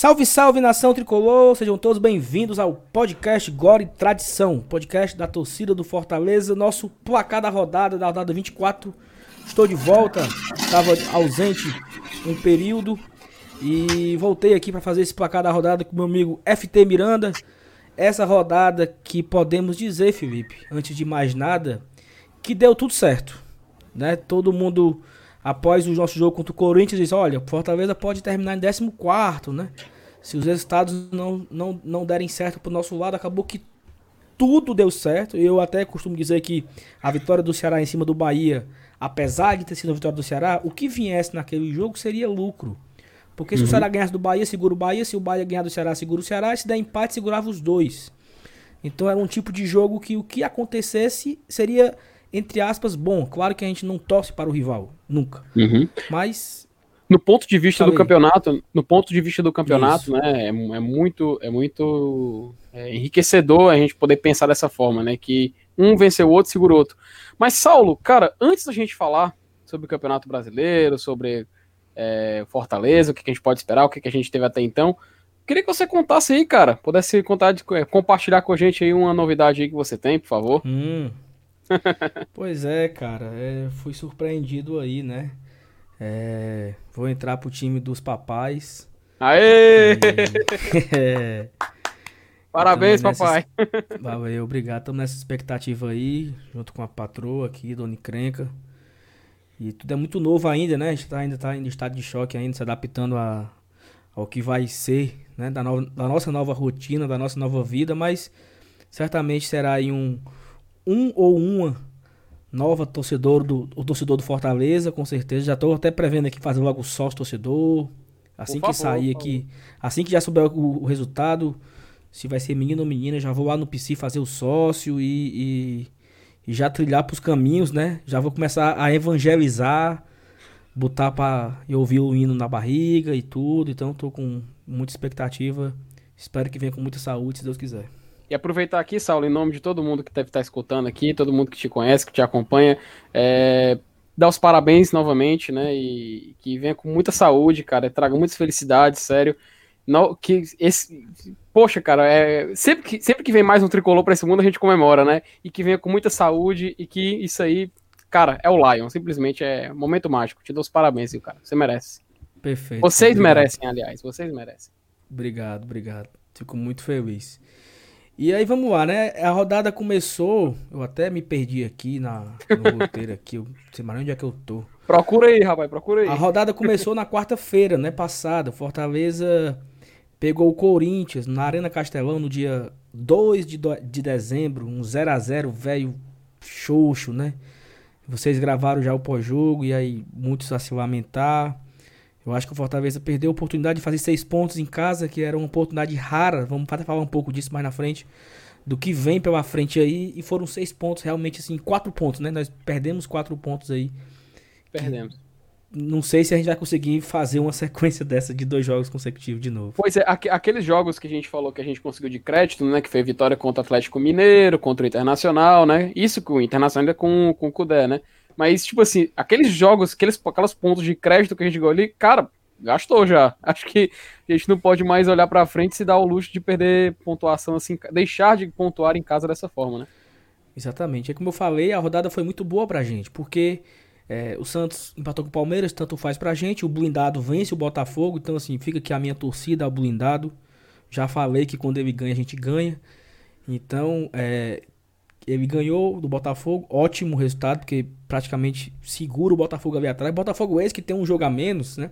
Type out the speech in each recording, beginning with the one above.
Salve, salve nação tricolor, sejam todos bem-vindos ao podcast Glória e Tradição, podcast da torcida do Fortaleza, nosso placar da rodada, da rodada 24. Estou de volta, estava ausente um período e voltei aqui para fazer esse placar da rodada com meu amigo FT Miranda. Essa rodada que podemos dizer, Felipe, antes de mais nada, que deu tudo certo, né? Todo mundo após o nosso jogo contra o Corinthians, diz: olha, Fortaleza pode terminar em 14, né? Se os resultados não, não, não derem certo pro nosso lado, acabou que tudo deu certo. Eu até costumo dizer que a vitória do Ceará em cima do Bahia, apesar de ter sido a vitória do Ceará, o que viesse naquele jogo seria lucro. Porque se uhum. o Ceará ganhasse do Bahia, segura o Bahia. Se o Bahia ganhar do Ceará, segura o Ceará. E se der empate, segurava os dois. Então era um tipo de jogo que o que acontecesse seria entre aspas, bom. Claro que a gente não torce para o rival, nunca. Uhum. Mas. No ponto de vista do campeonato, no ponto de vista do campeonato, Isso. né, é, é, muito, é muito é, enriquecedor a gente poder pensar dessa forma, né, que um venceu o outro, segura o outro. Mas Saulo, cara, antes da gente falar sobre o Campeonato Brasileiro, sobre é, Fortaleza, o que, a gente pode esperar, o que, que a gente teve até então, queria que você contasse aí, cara, pudesse contar, de, é, compartilhar com a gente aí uma novidade aí que você tem, por favor. Hum, pois é, cara, é, fui surpreendido aí, né? É, vou entrar pro time dos papais. Aê! É, Parabéns, nessa, papai. Valeu, obrigado. Estamos nessa expectativa aí, junto com a patroa aqui, Dona Crenca. E tudo é muito novo ainda, né? A gente tá, ainda está em estado de choque ainda, se adaptando a, ao que vai ser, né? Da, no, da nossa nova rotina, da nossa nova vida, mas certamente será aí um um ou uma nova torcedor do o torcedor do Fortaleza, com certeza. Já estou até prevendo aqui fazer logo sócio torcedor. Assim por que favor, sair aqui, assim que já souber o, o, resultado, se vai ser menino ou menina, já vou lá no PC fazer o sócio e, e, e já trilhar para os caminhos, né? Já vou começar a evangelizar, botar para eu ouvir o hino na barriga e tudo. Então estou com muita expectativa. Espero que venha com muita saúde, se Deus quiser. E aproveitar aqui, Saulo, em nome de todo mundo que deve estar escutando aqui, todo mundo que te conhece, que te acompanha, é, dar os parabéns novamente, né? E que venha com muita saúde, cara, traga muitas felicidades, sério. Não, que esse, poxa, cara, é, sempre, que, sempre que vem mais um tricolor para esse mundo a gente comemora, né? E que venha com muita saúde e que isso aí, cara, é o Lion, simplesmente é momento mágico. Te dou os parabéns, viu, cara? Você merece. Perfeito. Vocês obrigado. merecem, aliás, vocês merecem. Obrigado, obrigado. Fico muito feliz. E aí vamos lá, né? A rodada começou, eu até me perdi aqui na, no roteiro aqui, eu sei mais onde é que eu tô. Procura aí, rapaz, procura aí. A rodada começou na quarta-feira, né, passada. Fortaleza pegou o Corinthians na Arena Castelão no dia 2 de, de dezembro, um 0 a 0 velho xoxo, né? Vocês gravaram já o pós-jogo e aí muitos a se lamentar. Eu acho que o Fortaleza perdeu a oportunidade de fazer seis pontos em casa, que era uma oportunidade rara. Vamos até falar um pouco disso mais na frente. Do que vem pela frente aí. E foram seis pontos, realmente assim, quatro pontos, né? Nós perdemos quatro pontos aí. Perdemos. Não sei se a gente vai conseguir fazer uma sequência dessa de dois jogos consecutivos de novo. Pois é, aqu aqueles jogos que a gente falou que a gente conseguiu de crédito, né? Que foi vitória contra o Atlético Mineiro, contra o Internacional, né? Isso com o Internacional ainda com, com o Cudé, né? Mas, tipo assim, aqueles jogos, aqueles, aquelas pontos de crédito que a gente ganhou ali, cara, gastou já. Acho que a gente não pode mais olhar pra frente e se dar o luxo de perder pontuação assim, deixar de pontuar em casa dessa forma, né? Exatamente. É como eu falei, a rodada foi muito boa pra gente, porque é, o Santos empatou com o Palmeiras, tanto faz pra gente, o blindado vence o Botafogo, então assim, fica aqui a minha torcida ao blindado. Já falei que quando ele ganha, a gente ganha. Então, é, ele ganhou do Botafogo, ótimo resultado, porque praticamente segura o Botafogo ali atrás. Botafogo esse que tem um jogo a menos, né?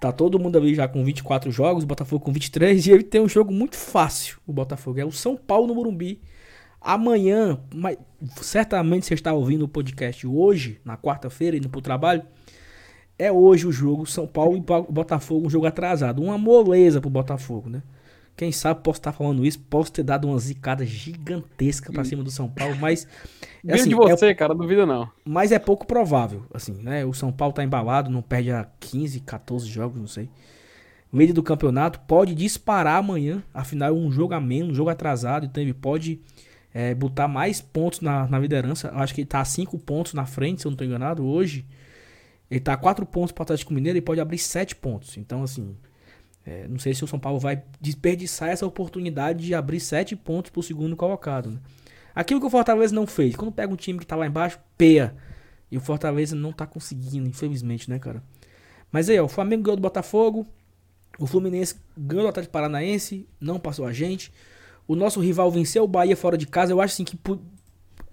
Tá todo mundo ali já com 24 jogos, o Botafogo com 23, e ele tem um jogo muito fácil, o Botafogo. É o São Paulo no Morumbi. Amanhã, mas certamente você está ouvindo o podcast hoje, na quarta-feira, indo pro trabalho. É hoje o jogo, São Paulo e Botafogo, um jogo atrasado. Uma moleza pro Botafogo, né? Quem sabe posso estar falando isso, posso ter dado uma zicada gigantesca para cima do São Paulo, mas. É assim, de você, é, cara, duvida não. Mas é pouco provável, assim, né? O São Paulo tá embalado, não perde a 15, 14 jogos, não sei. Líder do campeonato pode disparar amanhã, afinal é um jogo a menos, um jogo atrasado, então ele pode é, botar mais pontos na, na liderança. Eu acho que ele tá a 5 pontos na frente, se eu não tô enganado, hoje. Ele tá a 4 pontos para o Atlético Mineiro e pode abrir 7 pontos. Então, assim, É, não sei se o São Paulo vai desperdiçar essa oportunidade de abrir sete pontos pro segundo colocado. Né? Aquilo que o Fortaleza não fez. Quando pega um time que tá lá embaixo, peia. E o Fortaleza não tá conseguindo, infelizmente, né, cara? Mas aí, ó, o Flamengo ganhou do Botafogo. O Fluminense ganhou do Atlético Paranaense. Não passou a gente. O nosso rival venceu o Bahia fora de casa. Eu acho assim que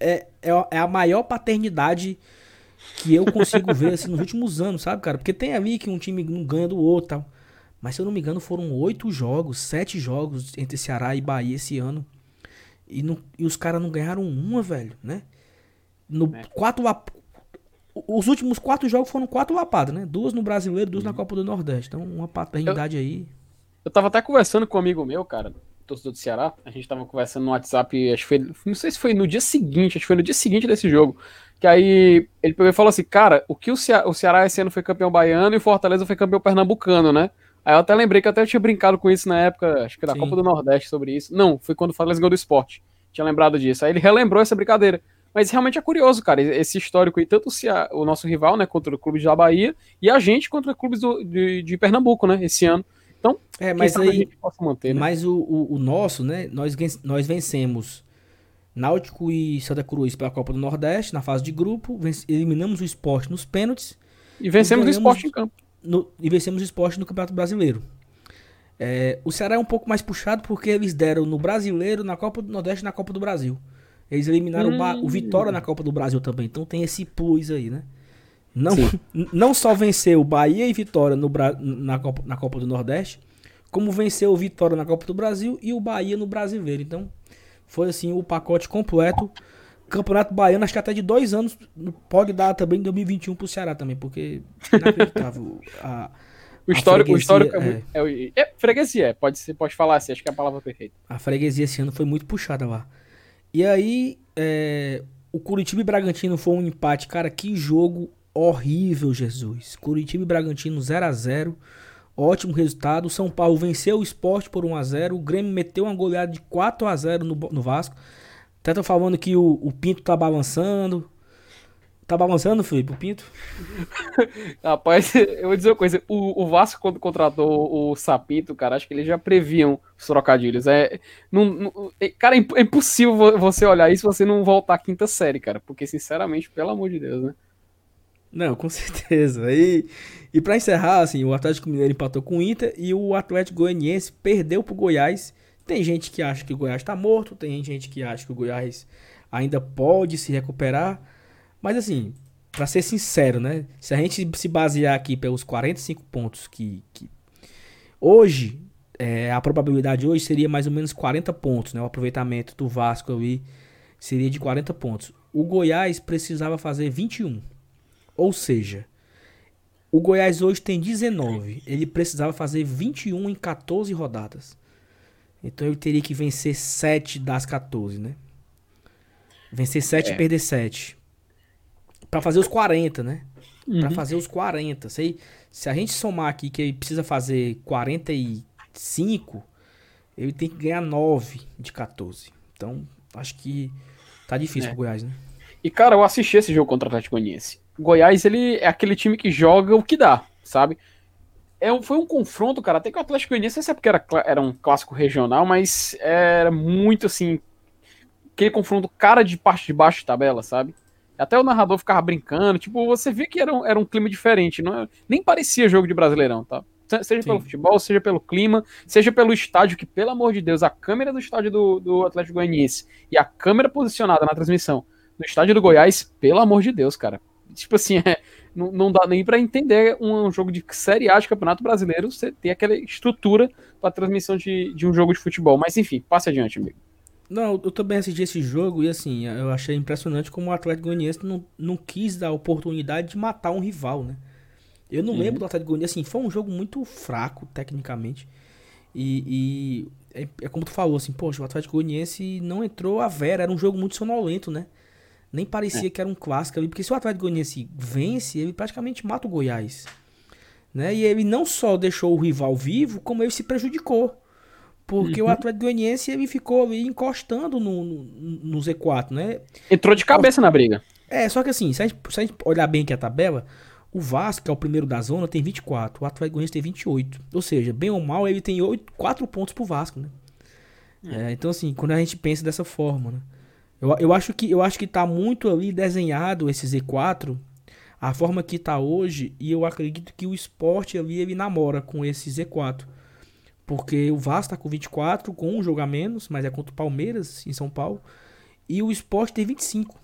é, é, é a maior paternidade que eu consigo ver assim, nos últimos anos, sabe, cara? Porque tem ali que um time não ganha do outro tal. Mas se eu não me engano, foram oito jogos, sete jogos entre Ceará e Bahia esse ano. E, não, e os caras não ganharam uma, velho, né? No, é. quatro, os últimos quatro jogos foram quatro lapadas, né? Duas no Brasileiro, duas uhum. na Copa do Nordeste. Então, uma paternidade eu, aí. Eu tava até conversando com um amigo meu, cara, torcedor do Ceará. A gente tava conversando no WhatsApp, acho que foi. Não sei se foi no dia seguinte, acho que foi no dia seguinte desse jogo. Que aí ele pegou e falou assim: Cara, o que o Ceará, o Ceará esse ano foi campeão baiano e o Fortaleza foi campeão pernambucano, né? Aí eu até lembrei que eu até tinha brincado com isso na época, acho que da Sim. Copa do Nordeste sobre isso. Não, foi quando o Fortaleza ganhou do esporte. Tinha lembrado disso. Aí ele relembrou essa brincadeira. Mas realmente é curioso, cara, esse histórico aí, tanto o, o nosso rival, né, contra o clube da Bahia, e a gente contra clubes do, de, de, Pernambuco, né, esse ano. Então, é, mas aí, manter, né? Mas o, o, o, nosso, né, nós, nós vencemos Náutico e Santa Cruz pela Copa do Nordeste, na fase de grupo, eliminamos o esporte nos pênaltis. E vencemos o esporte em campo. No, e vencemos o esporte no Campeonato Brasileiro. É, o Ceará é um pouco mais puxado porque eles deram no Brasileiro, na Copa do Nordeste e na Copa do Brasil. Eles eliminaram hum. o, o Vitória na Copa do Brasil também. Então tem esse plus aí, né? Não, não só venceu Bahia e Vitória no, na, Copa, na Copa do Nordeste, como venceu o Vitória na Copa do Brasil e o Bahia no Brasileiro. Então foi assim o pacote completo. Campeonato Baiano, acho que até de dois anos pode dar também em 2021 pro Ceará também, porque inacreditável. a, o histórico, o histórico é, é, é, é, freguesia, pode, pode falar assim, acho que é a palavra perfeita. A freguesia esse ano foi muito puxada lá. E aí, é, o Curitiba e Bragantino foi um empate. Cara, que jogo horrível, Jesus. Curitiba e Bragantino 0 a 0 Ótimo resultado. O São Paulo venceu o esporte por 1 a 0 O Grêmio meteu uma goleada de 4 a 0 no, no Vasco. Até tô falando que o, o Pinto tá balançando. Tá balançando, Felipe, o Pinto? Rapaz, eu vou dizer uma coisa. O, o, Vasco, quando contratou o Sapito, cara, acho que eles já previam os trocadilhos. É, não, não, é, cara, é, é impossível você olhar isso e você não voltar à quinta série, cara. Porque, sinceramente, pelo amor de Deus, né? Não, com certeza. E, e para encerrar, assim, o Atlético Mineiro empatou com o Inter e o Atlético Goianiense perdeu pro Goiás. Tem gente que acha que o Goiás tá morto, tem gente que acha que o Goiás ainda pode se recuperar. Mas assim, para ser sincero, né? Se a gente se basear aqui pelos 45 pontos que, que hoje é, a probabilidade hoje seria mais ou menos 40 pontos, né? O aproveitamento do Vasco ali seria de 40 pontos. O Goiás precisava fazer 21. Ou seja, o Goiás hoje tem 19. Ele precisava fazer 21 em 14 rodadas. Então ele teria que vencer 7 das 14, né? Vencer 7 é. e perder 7 para fazer os 40, né? Uhum. Para fazer os 40. Se, se a gente somar aqui que ele precisa fazer 45, ele tem que ganhar 9 de 14. Então, acho que tá difícil é. pro Goiás, né? E, cara, eu assisti esse jogo contra o Atlético Goianiense. Goiás, ele é aquele time que joga o que dá, sabe? É um, foi um confronto, cara, até que o Atlético Goianiense, não sei se é porque era, era um clássico regional, mas era muito, assim, aquele confronto cara de parte de baixo de tabela, sabe? Até o narrador ficava brincando, tipo, você vê que era um, era um clima diferente, não é, nem parecia jogo de Brasileirão, tá? Seja Sim. pelo futebol, seja pelo clima, seja pelo estádio, que, pelo amor de Deus, a câmera do estádio do, do Atlético Goianiense e a câmera posicionada na transmissão no estádio do Goiás, pelo amor de Deus, cara. Tipo assim, é, não, não dá nem para entender um, um, jogo de Série A de Campeonato Brasileiro você ter aquela estrutura para transmissão de, de um jogo de futebol. Mas enfim, passe adiante, amigo. Não, eu também assisti esse jogo e assim, eu achei impressionante como o Atlético Goianiense não, não quis dar a oportunidade de matar um rival, né? Eu não uhum. lembro do Atlético Goianiense, assim, foi um jogo muito fraco, tecnicamente. E, e é, é, como tu falou, assim, poxa, o Atlético Goianiense não entrou a vera, era um jogo muito sonolento, né? Nem parecia é. que era um clássico ali, porque se o Atlético Goianiense vence, ele praticamente mata o Goiás. Né? E ele não só deixou o rival vivo, como ele se prejudicou. Porque uhum. o Atlético Goianiense ele ficou ali encostando no, no, no, Z4, né? Entrou de cabeça na briga. É, só que assim, se a, gente, se a gente olhar bem aqui a tabela, O Vasco, que é o primeiro da zona, tem 24. O Atlético Goianiense tem 28. Ou seja, bem ou mal, ele tem 8, 4 pontos pro Vasco, né? É, então, assim, quando a gente pensa dessa forma, né? Eu, eu, acho que, eu acho que tá muito ali desenhado esse Z4, a forma que tá hoje, e eu acredito que o esporte ali, ele namora com esse Z4. Porque o Vasco tá com 24, com um jogo a menos, mas é contra o Palmeiras, em São Paulo. E o esporte tem 25.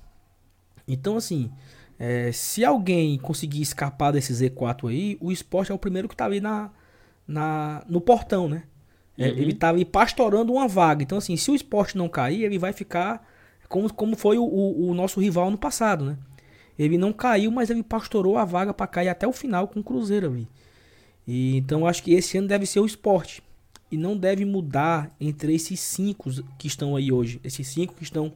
Então, assim, é, se alguém conseguir escapar desse Z4 aí, o esporte é o primeiro que tá ali na, na, no portão, né? É, uhum. Ele tá ali pastorando uma vaga. Então, assim, se o esporte não cair, ele vai ficar como, como foi o, o, o nosso rival no passado, né? Ele não caiu, mas ele pastorou a vaga para cair até o final com o Cruzeiro ali. E, então, acho que esse ano deve ser o esporte. E não deve mudar entre esses cinco que estão aí hoje. Esses cinco que estão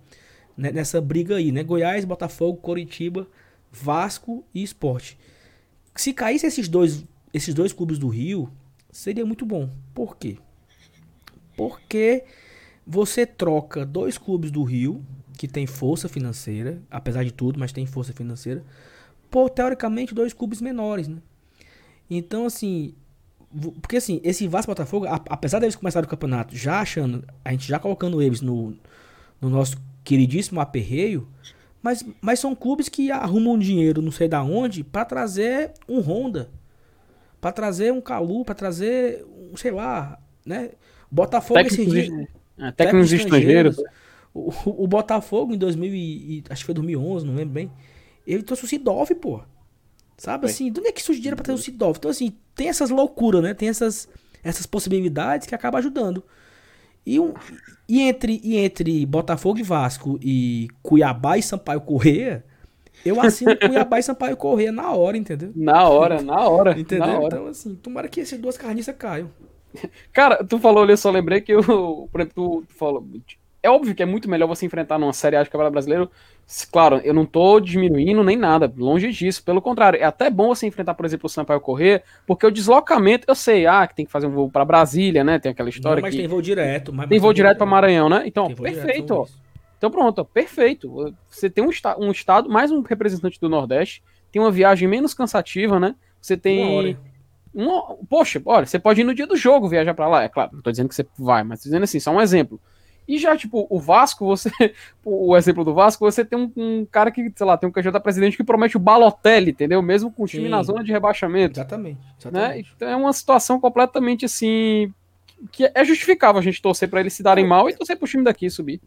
nessa briga aí, né? Goiás, Botafogo, Coritiba, Vasco e Esporte. Se caísse esses dois, esses dois clubes do Rio, seria muito bom. Por quê? Porque você troca dois clubes do Rio, que tem força financeira, apesar de tudo, mas tem força financeira, por teoricamente dois clubes menores, né? Então, assim, porque assim, esse Vasco Botafogo, apesar deles começarem o campeonato já achando, a gente já colocando eles no, no nosso queridíssimo aperreio, mas, mas são clubes que arrumam dinheiro não sei da onde para trazer um Honda, para trazer um Calu, para trazer um, sei lá, né? Botafogo esse dia, é, técnicos estrangeiros. O, o, o, Botafogo em 2000 e, acho que foi 2011, não lembro bem. Ele trouxe o Sidolf, pô. Sabe assim, de onde é que surge dinheiro para ter o Sidolf? Então assim, tem essas loucuras, né? Tem essas essas possibilidades que acaba ajudando. E, um, e, entre, e entre Botafogo e Vasco e Cuiabá e Sampaio Correia, eu assino Cuiabá e Sampaio Correia na hora, entendeu? Na hora, na hora. Entendeu? Na hora. Então, assim, tomara que essas duas carniças caiam. Cara, tu falou ali, eu só lembrei que eu, por exemplo, tu falou. É óbvio que é muito melhor você enfrentar numa Série A de Campeonato Brasileiro Claro, eu não tô diminuindo nem nada, longe disso. Pelo contrário, é até bom você enfrentar, por exemplo, o Sampaio Correr, porque o deslocamento, eu sei, ah, que tem que fazer um voo para Brasília, né? Tem aquela história. Não, mas que... tem voo direto. Mas tem voo direto para Maranhão, né? Então, perfeito, ó. Então pronto, ó, perfeito. Você tem um, um estado, mais um representante do Nordeste, tem uma viagem menos cansativa, né? Você tem. Uma, poxa, olha, você pode ir no dia do jogo viajar para lá. É claro, não tô dizendo que você vai, mas tô dizendo assim, só um exemplo. E já, tipo, o Vasco, você. O exemplo do Vasco, você tem um, um cara que, sei lá, tem um candidato a presidente que promete o Balotelli, entendeu? Mesmo com o time Sim. na zona de rebaixamento. Exatamente. Né? exatamente. Né? Então é uma situação completamente assim. Que é justificável a gente torcer para eles se darem mal e torcer pro time daqui subir.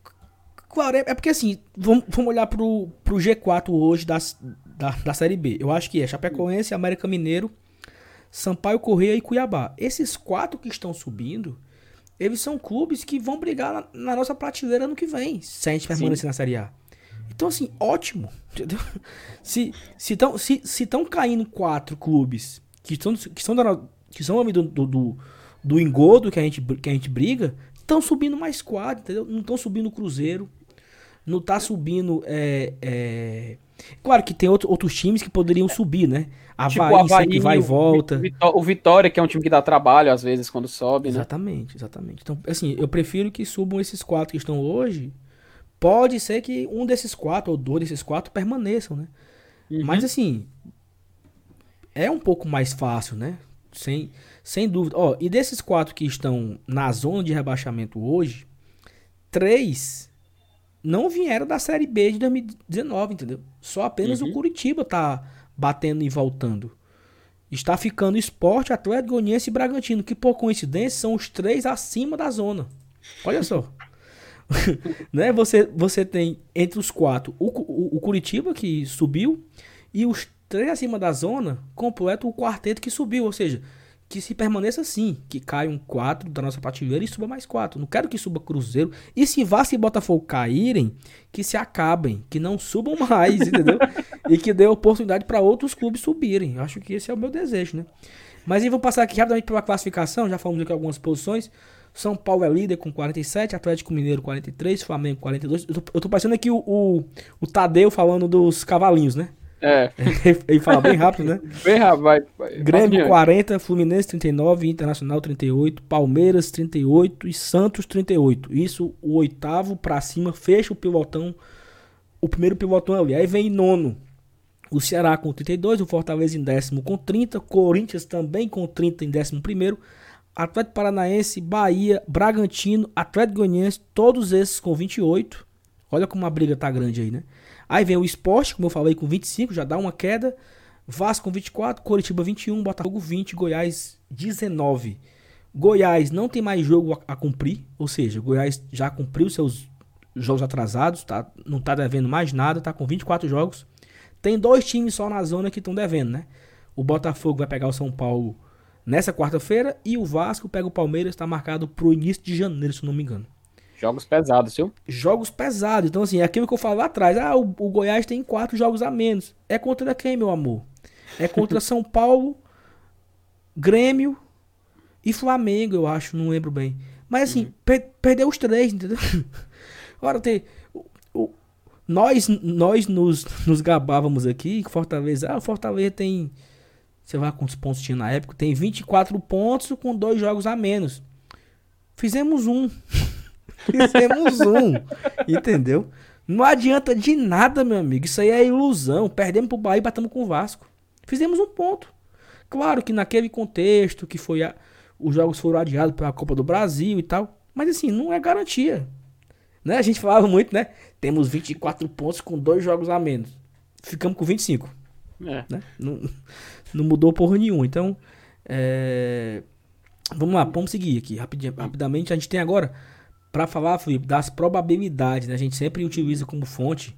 Claro, é, é porque assim, vamos, vamos olhar pro, pro G4 hoje das, da, da Série B. Eu acho que é Chapecoense, América Mineiro, Sampaio Correia e Cuiabá. Esses quatro que estão subindo eles são clubes que vão brigar na, na nossa prateleira ano que vem, se a gente permanecer Sim. na Série A. Então, assim, ótimo. Entendeu? Se estão se, se, se caindo quatro clubes que, estão, que são, da, que são do, do, do, do engodo que a gente, que a gente briga, estão subindo mais quatro, entendeu? Não estão subindo o Cruzeiro. Não tá subindo. É, é... Claro que tem outro, outros times que poderiam subir, né? Havaí, tipo, Havaí que vai e volta. O Vitória, que é um time que dá trabalho às vezes quando sobe, né? Exatamente, exatamente. Então, assim, eu prefiro que subam esses quatro que estão hoje. Pode ser que um desses quatro ou dois desses quatro permaneçam, né? Uhum. Mas assim, é um pouco mais fácil, né? Sem, sem dúvida. Ó, e desses quatro que estão na zona de rebaixamento hoje, três não vieram da Série B de 2019, entendeu? Só apenas uhum. o Curitiba tá batendo e voltando. Está ficando Esporte, Atlético Goianiense e Bragantino, que por coincidência são os três acima da zona. Olha só. né? você, você tem entre os quatro o, o, o, Curitiba, que subiu, e os três acima da zona completam o quarteto que subiu. Ou seja, que se permaneça assim, que caia um 4 da nossa prateleira e suba mais 4. Não quero que suba Cruzeiro. E se Vasco e Botafogo caírem, que se acabem, que não subam mais, entendeu? e que dê oportunidade para outros clubes subirem. Acho que esse é o meu desejo, né? Mas aí vou passar aqui rapidamente pela classificação, já falamos aqui algumas posições. São Paulo é líder com 47, Atlético Mineiro 43, Flamengo 42. Eu tô, eu tô passando aqui o, o, o Tadeu falando dos cavalinhos, né? É. Ele fala bem rápido, né? Bem rápido, vai. vai Grêmio 40, Fluminense 39, Internacional 38, Palmeiras 38 e Santos 38. Isso, o oitavo pra cima, fecha o pivotão, o primeiro pivotão ali. Aí vem nono, O Ceará com 32, o Fortaleza em décimo com 30, Corinthians também com 30 em décimo primeiro, Atlético Paranaense, Bahia, Bragantino, Atlético Goianiense, todos esses com 28. Olha como a briga tá grande aí, né? Aí vem o Esporte, como eu falei, com 25, já dá uma queda. Vasco com 24, Coritiba 21, Botafogo 20, Goiás 19. Goiás não tem mais jogo a, a cumprir, ou seja, Goiás já cumpriu seus jogos atrasados, tá? não tá devendo mais nada, tá com 24 jogos. Tem dois times só na zona que estão devendo, né? O Botafogo vai pegar o São Paulo nessa quarta-feira e o Vasco pega o Palmeiras, está marcado pro início de janeiro, se não me engano. Jogos pesados, viu? Jogos pesados. Então, assim, é aquilo que eu falei lá atrás. Ah, o, o Goiás tem quatro jogos a menos. É contra quem, meu amor? É contra São Paulo, Grêmio e Flamengo, eu acho, não lembro bem. Mas assim, uhum. per perdeu os três, entendeu? Ora, tem. O, o, nós nós nos, nos gabávamos aqui que Fortaleza. Ah, o Fortaleza tem. Sei lá quantos pontos tinha na época. Tem 24 pontos com dois jogos a menos. Fizemos um. Fizemos um. Entendeu? Não adianta de nada, meu amigo. Isso aí é ilusão. Perdemos pro Bahia e batemos com o Vasco. Fizemos um ponto. Claro que naquele contexto que foi a, os jogos foram adiados para a Copa do Brasil e tal, mas assim, não é garantia. Né? A gente falava muito, né? Temos 24 pontos com dois jogos a menos. Ficamos com 25. É. Né? Não, não mudou porra nenhuma. Então, é... vamos lá, vamos seguir aqui rapidamente. A gente tem agora, para falar, Felipe, das probabilidades. Né? A gente sempre utiliza como fonte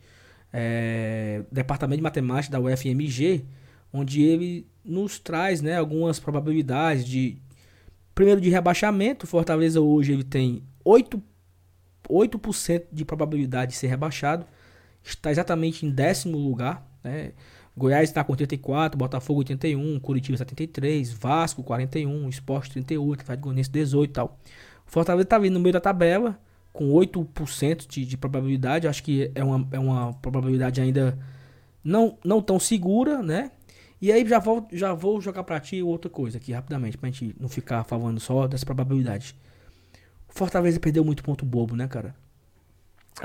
é... Departamento de Matemática da UFMG onde ele nos traz né, algumas probabilidades de primeiro de rebaixamento. Fortaleza hoje ele tem 8, 8% de probabilidade de ser rebaixado. Está exatamente em décimo lugar. Né? Goiás está com 84, Botafogo 81, Curitiba 73, Vasco 41, Esporte 38, Atlético Goianiense 18 e tal. Fortaleza está vindo no meio da tabela com 8% de, de probabilidade. Acho que é uma, é uma probabilidade ainda não, não tão segura, né? E aí já vou, já vou jogar pra ti outra coisa aqui, rapidamente, pra gente não ficar falando só dessa probabilidade. O Fortaleza perdeu muito ponto bobo, né, cara?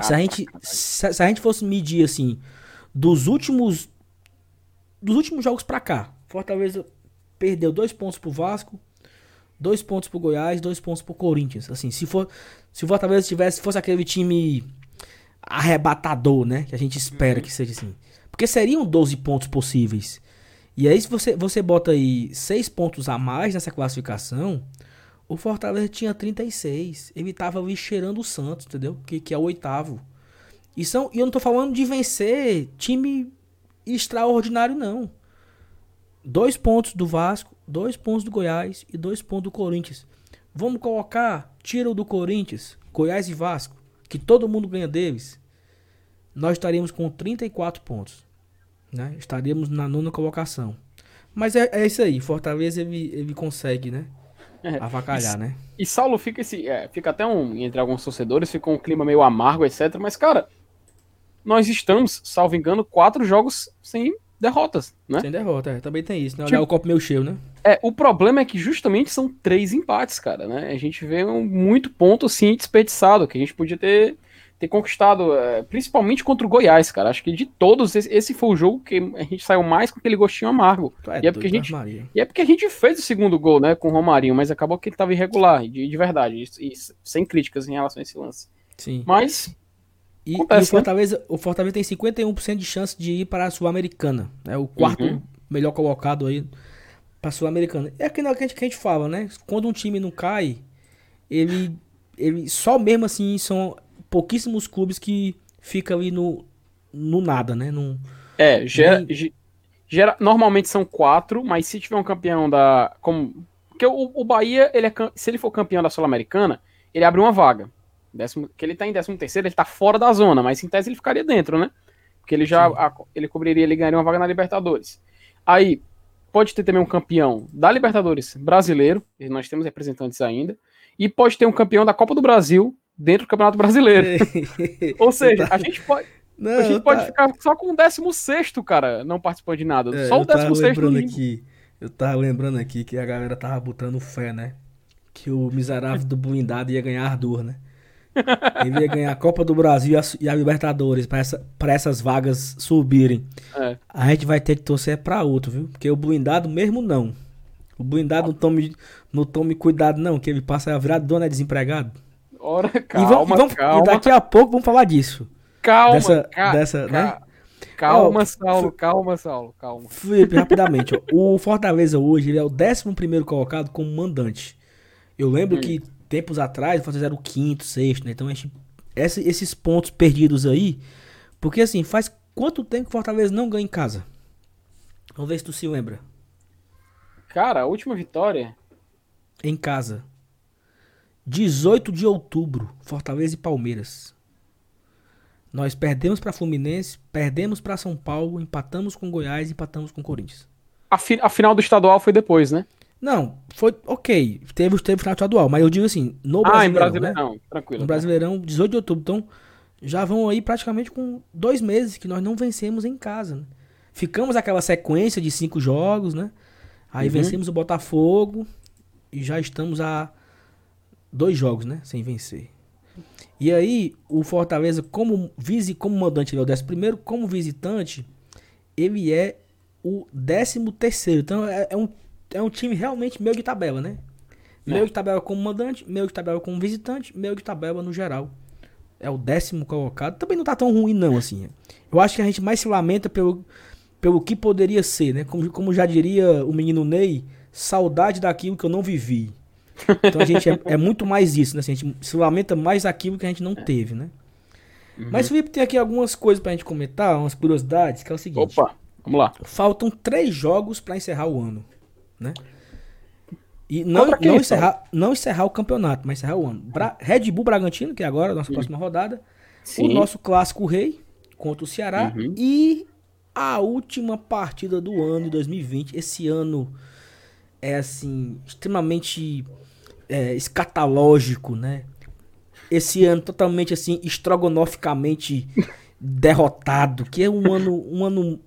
se, a gente, se, a gente fosse medir, assim, dos últimos dos últimos jogos pra cá, Fortaleza perdeu dois pontos pro Vasco, dois pontos pro Goiás, dois pontos pro Corinthians. Assim, se for se o Fortaleza tivesse fosse aquele time arrebatador, né, que a gente espera uhum. que seja assim. Porque seriam 12 pontos possíveis. E aí, se você, você bota aí 6 pontos a mais nessa classificação, o Fortaleza tinha 36. Ele tava ali cheirando o Santos, entendeu? Que, que é o oitavo. E, são, e eu não tô falando de vencer time extraordinário, não. Dois pontos do Vasco, dois pontos do Goiás e dois pontos do Corinthians. Vamos colocar, tira o do Corinthians, Goiás e Vasco, que todo mundo ganha deles. Nós estaríamos com 34 pontos né? Estaríamos na nona colocação. Mas é, é isso aí, Fortaleza ele, ele consegue, né? É. Avacalhar, e, né? E Saulo fica esse. É, fica até um. Entre alguns torcedores, fica um clima meio amargo, etc. Mas, cara, nós estamos, salvo engano, quatro jogos sem derrotas, né? Sem derrota, é. Também tem isso, né? Olhar tipo, o copo meio cheio, né? É, o problema é que justamente são três empates, cara, né? A gente vê um muito ponto, assim, desperdiçado, que a gente podia ter ter conquistado, é, principalmente contra o Goiás, cara. Acho que de todos, esse foi o jogo que a gente saiu mais com aquele gostinho amargo. É e, é porque a gente, e é porque a gente fez o segundo gol, né, com o Romarinho, mas acabou que ele tava irregular, de, de verdade, e, e, sem críticas em relação a esse lance. Sim. Mas. E, acontece, e o, né? Fortaleza, né? o Fortaleza tem 51% de chance de ir para a Sul-Americana. É o quarto uhum. melhor colocado aí para a Sul-Americana. É aquilo que a, gente, que a gente fala, né? Quando um time não cai, ele, ele só mesmo assim são pouquíssimos clubes que ficam ali no, no nada, né? Num, é, gera, gera, normalmente são quatro, mas se tiver um campeão da. Como, porque o, o Bahia, ele é, se ele for campeão da Sul-Americana, ele abre uma vaga. Décimo, que ele tá em 13 terceiro, ele tá fora da zona, mas em tese ele ficaria dentro, né? Porque ele já a, ele cobriria, ele ganharia uma vaga na Libertadores. Aí, pode ter também um campeão da Libertadores brasileiro, e nós temos representantes ainda, e pode ter um campeão da Copa do Brasil, dentro do Campeonato Brasileiro. Ou seja, a gente pode. Não, a gente pode tá... ficar só com o 16, cara, não participando de nada. É, só o 16 lembrando aqui, Eu tava lembrando aqui que a galera tava botando fé, né? Que o miserável do blindado ia ganhar Arthur, né? Ele ia ganhar a Copa do Brasil e a, e Libertadores pra, essa, pra essas vagas subirem. É. A gente vai ter que torcer pra outro, viu? Porque o blindado mesmo não. O blindado não tome, não tome cuidado, não, que ele passa a virar dona desempregado. Ora, e, calma, vamos, e vamos- e calma, daqui a pouco vamos falar disso. calma, dessa- ca- dessa, né? ca- Calma, Ó, Saulo, calma, Saulo, calma. Felipe, rapidamente, ó. O Fortaleza hoje ele é o 11 colocado como mandante. Eu lembro Hum. que tempos atrás o Fortaleza era o quinto, sexto, né? Então gente, essa- esses pontos perdidos aí, porque assim, faz quanto tempo que o Fortaleza não ganha em casa? Vamos ver se tu se lembra. Cara, a última vitória. Em casa. 18 de outubro, Fortaleza e Palmeiras. Nós perdemos para Fluminense, perdemos para São Paulo, empatamos com Goiás e empatamos com Corinthians. A, fi- a final do estadual foi depois, né? Não, foi ok. Teve, teve final estadual, mas eu digo assim, no ah, em Brasileirão, né? Brasileirão, tranquilo. No Brasileirão, 18 de outubro. Então, já vão aí praticamente com dois meses que nós não vencemos em casa. Né? Ficamos aquela sequência de cinco jogos, né? Aí Uhum. vencemos o Botafogo e já estamos a dois jogos, né? Sem vencer. E aí, o Fortaleza, como, visi, como mandante, ele é o décimo primeiro, como visitante, ele é o décimo terceiro. Então, é, é um, é um time realmente meio de tabela, né? Meio É. de tabela como mandante, meio de tabela como visitante, meio de tabela no geral. É o décimo colocado. Também não tá tão ruim, não, assim. Eu acho que a gente mais se lamenta pelo, pelo que poderia ser, né? Como, como já diria o menino Ney, saudade daquilo que eu não vivi. Então a gente é, é muito mais isso, né? Assim, a gente se lamenta mais daquilo que a gente não teve, né? Uhum. Mas, Felipe, tem aqui algumas coisas pra gente comentar, umas curiosidades, que é o seguinte. Opa, vamos lá. Faltam três jogos pra encerrar o ano, né? E não, não, encerrar, não encerrar o campeonato, mas encerrar o ano. Bra Red Bull Bragantino, que é agora a nossa próxima rodada. Sim. O nosso clássico rei contra o Ceará. Uhum. E a última partida do ano de 2020. Esse ano é assim, extremamente é, escatológico, né? Esse ano totalmente assim, estrogonoficamente derrotado. Que é um ano. Um ano.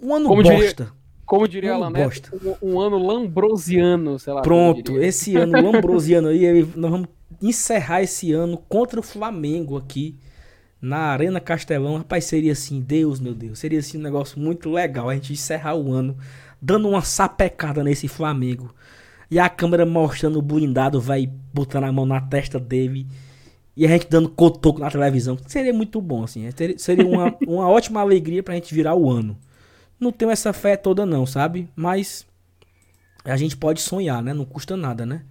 Um ano Como diria- bosta. Como diria Alan Neto, bosta. um, um ano lambrosiano, sei lá. Pronto, esse ano lambrosiano aí, nós vamos encerrar esse ano contra o Flamengo aqui na Arena Castelão. Rapaz, seria assim, Deus, meu Deus, seria assim um negócio muito legal a gente encerrar o ano dando uma sapecada nesse Flamengo. E a câmera mostrando o blindado, vai botando a mão na testa dele. E a gente dando cotoco na televisão. Seria muito bom, assim. Ter- Seria uma, uma ótima alegria pra gente virar o ano. Não tenho essa fé toda, não, sabe? Mas a gente pode sonhar, né? Não custa nada, né?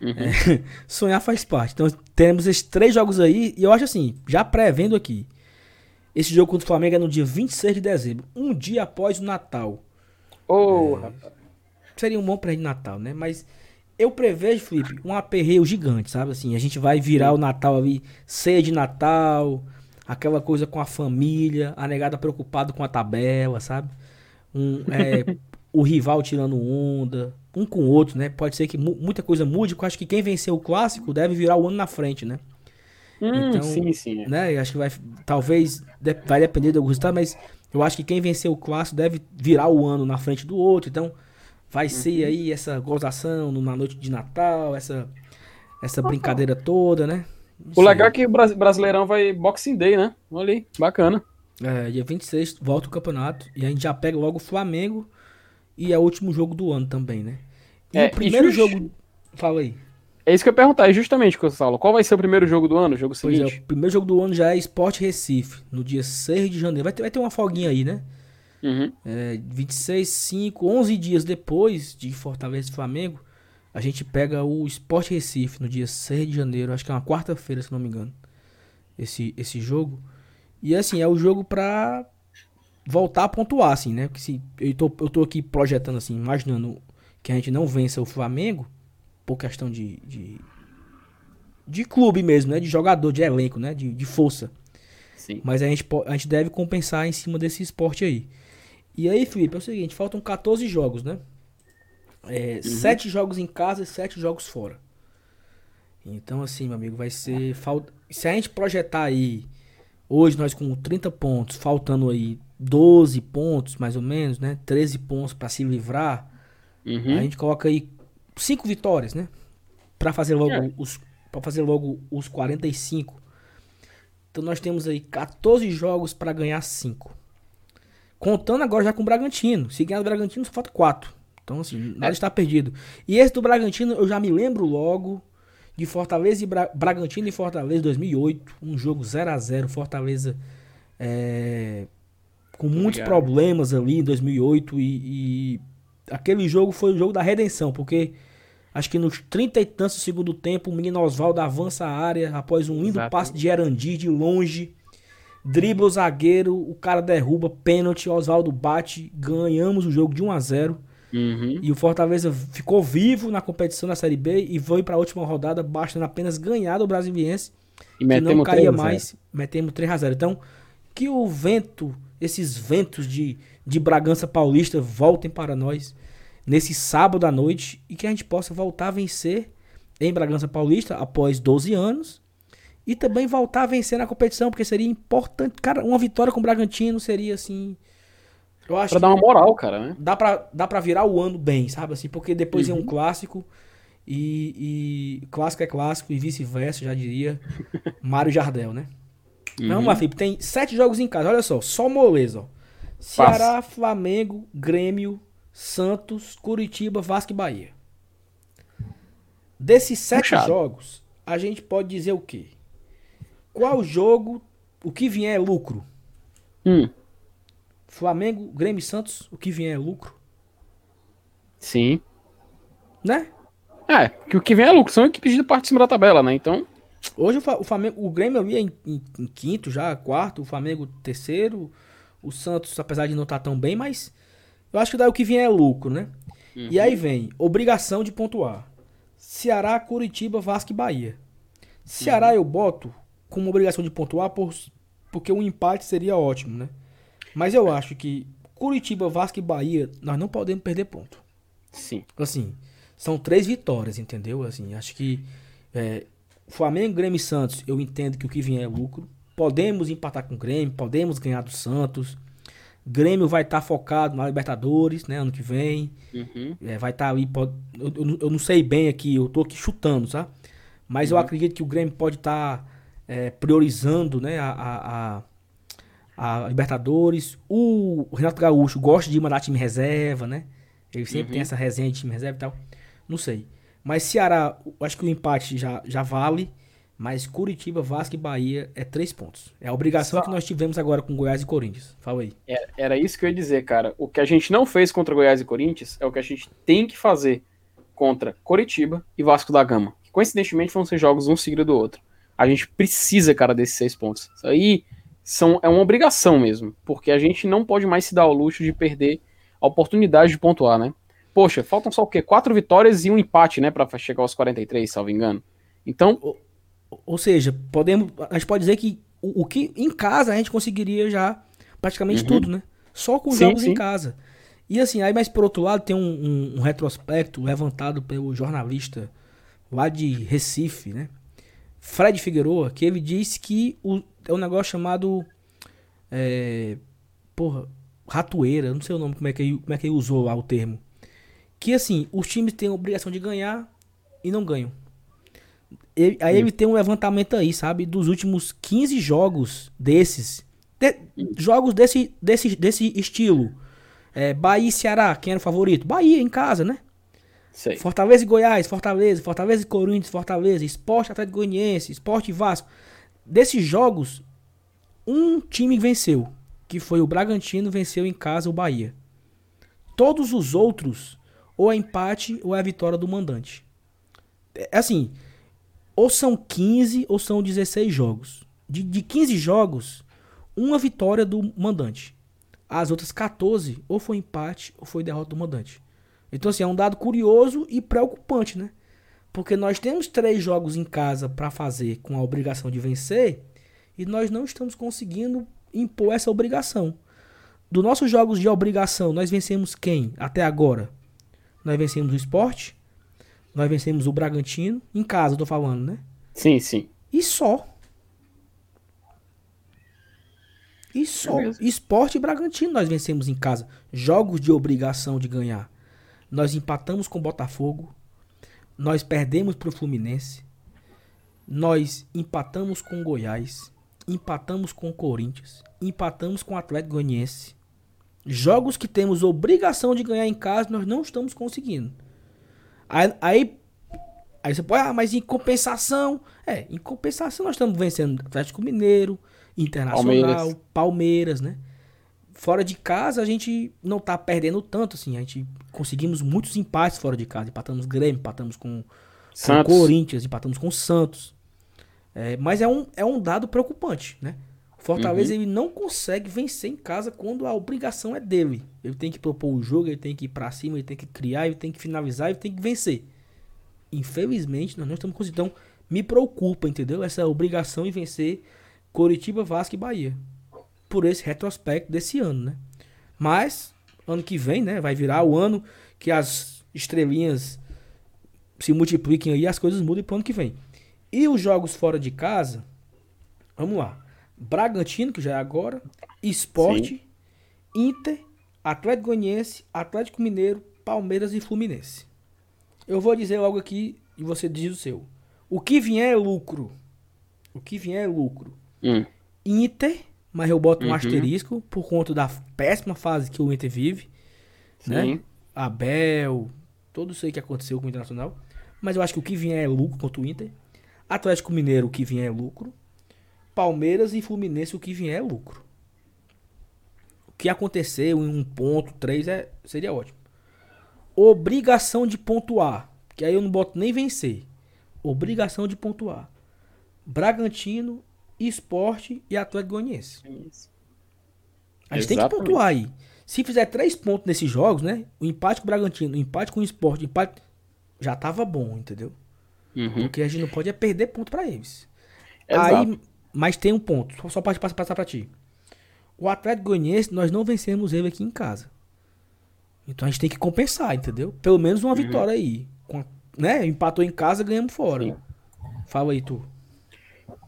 Uhum. É, sonhar faz parte. Então temos esses três jogos aí. E eu acho assim, já prevendo aqui. Esse jogo contra o Flamengo é no dia 26 de dezembro. Um dia após o Natal. Ô, rapaz. Seria um bom presente de Natal, né? Mas eu prevejo, Felipe, um aperreio gigante, sabe? Assim, a gente vai virar o Natal ali, ceia de Natal, aquela coisa com a família, a negada preocupada com a tabela, sabe? Um, é, o rival tirando onda, um com o outro, né? Pode ser que mu- muita coisa mude, porque eu acho que quem venceu o clássico deve virar o ano na frente, né? Hum, Então, sim, sim. né? Eu acho que vai, talvez, de- vai depender do resultado, mas eu acho que quem vencer o clássico deve virar o ano na frente do outro. Então, vai ser aí essa gozação na noite de Natal, essa, essa brincadeira toda, né? O legal é que o Bras- Brasileirão vai Boxing Day, né? Olha aí, bacana. É, dia 26 volta o campeonato e a gente já pega logo o Flamengo e é o último jogo do ano também, né? E É, o primeiro just- jogo. Fala aí. É isso que eu ia perguntar, é justamente, Saulo. Qual vai ser o primeiro jogo do ano, o jogo Pois é, seguinte? o primeiro jogo do ano já é Sport Recife, no dia 6 de janeiro. Vai ter, vai ter uma folguinha aí, né? Uhum. É, 26, 5, 11 dias depois de Fortaleza e Flamengo, a gente pega o Sport Recife no dia 6 de janeiro, acho que é uma quarta-feira, se não me engano. Esse, esse jogo. E assim, é o jogo pra voltar a pontuar, assim, né? Porque se eu tô, eu tô aqui projetando, assim, imaginando que a gente não vença o Flamengo, por questão de. de, de clube mesmo, né? De jogador, de elenco, né? De, de força. Sim. Mas a gente, a gente deve compensar em cima desse esporte aí. E aí, Felipe, é o seguinte, faltam 14 jogos, né? É, Sete jogos em casa e sete jogos fora. Então, assim, meu amigo, vai ser. Fal... Se a gente projetar aí, hoje nós com 30 pontos, faltando aí 12 pontos, mais ou menos, né? 13 pontos pra se livrar, Uhum. a gente coloca aí cinco vitórias, né? Pra fazer logo É. os para fazer logo os 45. Então nós temos aí 14 jogos para ganhar 5. Contando agora já com o Bragantino. Se ganhar do Bragantino, só falta 4. Então, assim, nada está perdido. E esse do Bragantino, eu já me lembro logo de Fortaleza e Bra Bragantino e Fortaleza 2008. Um jogo 0 a 0 Fortaleza é, com muitos ligado. problemas ali em 2008. E, e aquele jogo foi o jogo da redenção, porque acho que nos 30 e tantos do segundo tempo, o menino Oswaldo avança a área após um lindo Exato. passe de Erandi de longe. Dribla o zagueiro, o cara derruba, pênalti, Oswaldo bate, ganhamos o jogo de 1 a 0 Uhum. e o Fortaleza ficou vivo na competição da Série B e foi para a última rodada, bastando apenas ganhar do Brasiliense, E que não caía 3 a 0. mais, metemos 3 a 0 Então, que o vento, esses ventos de, de Bragança Paulista voltem para nós nesse sábado à noite e que a gente possa voltar a vencer em Bragança Paulista após 12 anos e também voltar a vencer na competição, porque seria importante. Cara, uma vitória com o Bragantino seria assim. Eu acho Pra dar uma moral, cara, né? dá pra, dá pra virar o ano bem, sabe assim? Porque depois é Uhum. um clássico e, e clássico é clássico e vice-versa, já diria Mário Jardel, né? Uhum. Vamos lá, Felipe. Tem sete jogos em casa, olha só, só moleza, ó. Ceará, Flamengo, Grêmio, Santos, Curitiba, Vasco e Bahia. Desses sete Puxado. jogos, a gente pode dizer o quê? Qual jogo, o que vier é lucro? Hum, Flamengo, Grêmio e Santos, o que vier é lucro, sim. né? É, que o que vem é lucro. São equipes de parte de cima da tabela, né? Então, Hoje o, Flamengo, o Grêmio ali é em, em- em quinto já, quarto, o Flamengo terceiro, o Santos, apesar de não estar tão bem, mas eu acho que daí o que vier é lucro, né? E aí vem obrigação de pontuar. Ceará, Curitiba, Vasco e Bahia. Ceará eu boto como obrigação de pontuar por, porque um empate seria ótimo, né? Mas eu acho que Curitiba, Vasco e Bahia, nós não podemos perder ponto. sim. Assim, são três vitórias, entendeu? Assim, acho que é, Flamengo, Grêmio e Santos, eu entendo que o que vier é lucro. Podemos empatar com o Grêmio, podemos ganhar do Santos. Grêmio vai estar focado na Libertadores, né, ano que vem. Uhum. É, vai estar ali, pode, eu, eu não- eu não sei bem aqui, eu tô aqui chutando, sabe? Mas eu acredito que o Grêmio pode estar é, priorizando, né, a, a, a- a Libertadores. O Renato Gaúcho gosta de mandar time reserva, né? Ele sempre tem essa resenha de time reserva e tal. Não sei. Mas Ceará, acho que o empate já, já vale. Mas Curitiba, Vasco e Bahia é três pontos. É a obrigação Só- que nós tivemos agora com Goiás e Corinthians. Fala aí. Era, era isso que eu ia dizer, cara. O que a gente não fez contra Goiás e Corinthians é o que a gente tem que fazer contra Coritiba e Vasco da Gama. Que, coincidentemente vão ser jogos um seguido do outro. A gente precisa, cara, desses seis pontos. Isso aí são, é uma obrigação mesmo. Porque a gente não pode mais se dar ao luxo de perder a oportunidade de pontuar, né? Poxa, faltam só o quê? Quatro vitórias e um empate, né? Pra chegar aos 43, salvo engano. Então, Ou seja, podemos, a gente pode dizer que o, o que em casa a gente conseguiria já praticamente Uhum. tudo, né? Só com Sim, jogos em sim. casa. E assim, aí mas por outro lado tem um, um- um retrospecto levantado pelo jornalista lá de Recife, né? Fred Figueroa, que ele disse que o, é um negócio chamado é, porra, ratoeira, não sei o nome, como é, que ele, como é que ele usou lá o termo. Que assim, os times têm a obrigação de ganhar e não ganham. Ele- aí ele tem um levantamento aí, sabe? Dos últimos 15 jogos desses. de- jogos desse, desse, desse estilo. É, Bahia e Ceará, quem era o favorito? Bahia em casa, né? sei. Fortaleza e Goiás, Fortaleza, Fortaleza e Corinthians, Fortaleza, Esporte Atlético Goianiense, Esporte Vasco. Desses jogos, um time venceu, que foi o Bragantino, venceu em casa o Bahia. Todos os outros, ou é empate ou é a vitória do mandante. É assim, ou são 15 ou são 16 jogos. De, de 15 jogos, uma vitória do mandante. As outras 14, ou foi empate ou foi derrota do mandante. Então, assim, é um dado curioso e preocupante, né? Porque nós temos três jogos em casa para fazer com a obrigação de vencer e nós não estamos conseguindo impor essa obrigação. Dos nossos jogos de obrigação, nós vencemos quem até agora? Nós vencemos o esporte, nós vencemos o Bragantino, em casa, eu tô falando, né? Sim, sim. E só. E só. É. Esporte e Bragantino nós vencemos em casa. Jogos de obrigação de ganhar. Nós empatamos com o Botafogo. Nós perdemos pro Fluminense. nós empatamos com Goiás, empatamos com Corinthians, empatamos com o Atlético Goianiense. Jogos que temos obrigação de ganhar em casa, nós não estamos conseguindo. Aí, aí, aí você pode, ah, mas em compensação. É, em compensação nós estamos vencendo Atlético Mineiro, Internacional, Palmeiras, Palmeiras né? Fora de casa a gente não tá perdendo tanto, assim. A gente conseguimos muitos empates fora de casa. Empatamos Grêmio, empatamos com, com Corinthians, empatamos com Santos. É, mas é um, é um dado preocupante, né? Fortaleza uhum. ele não consegue vencer em casa quando a obrigação é dele. Ele tem que propor o jogo, ele tem que ir para cima, ele tem que criar, ele tem que finalizar, ele tem que vencer. Infelizmente, nós não estamos conseguindo. Então, me preocupa, entendeu? Essa obrigação em vencer Coritiba, Vasco e Bahia. Por esse retrospecto desse ano, né? Mas, ano que vem, né? Vai virar o ano que as estrelinhas se multipliquem aí, as coisas mudem pro ano que vem. E os jogos fora de casa, vamos lá. Bragantino, que já é agora, Esporte, Inter, Atlético Goianiense, Atlético Mineiro, Palmeiras e Fluminense. Eu vou dizer logo aqui e você diz o seu. O que vier é lucro. O que vier é lucro. Hum. Inter, mas eu boto um uhum. asterisco por conta da péssima fase que o Inter vive. Né? Sim. Né? Abel, tudo isso aí que aconteceu com o Internacional. Mas eu acho que o que vier é lucro contra o Inter. Atlético Mineiro, o que vier é lucro. Palmeiras e Fluminense, o que vier é lucro. O que aconteceu em um ponto, três, é, seria ótimo. Obrigação de pontuar. Que aí eu não boto nem vencer. Obrigação de pontuar. Bragantino, Esporte e Atlético Goianiense. A gente tem que pontuar aí. Se fizer três pontos nesses jogos, né? O empate com o Bragantino, o empate com o Esporte, o empate. Já tava bom, entendeu? Uhum. que a gente não pode é perder ponto para eles. Exato. Aí mas tem um ponto, só pode passar para ti. O Atlético Goianiense, nós não vencemos ele aqui em casa. Então a gente tem que compensar, entendeu? Pelo menos uma uhum. vitória aí. Com, né? Empatou em casa, ganhamos fora. Sim. Fala aí, tu.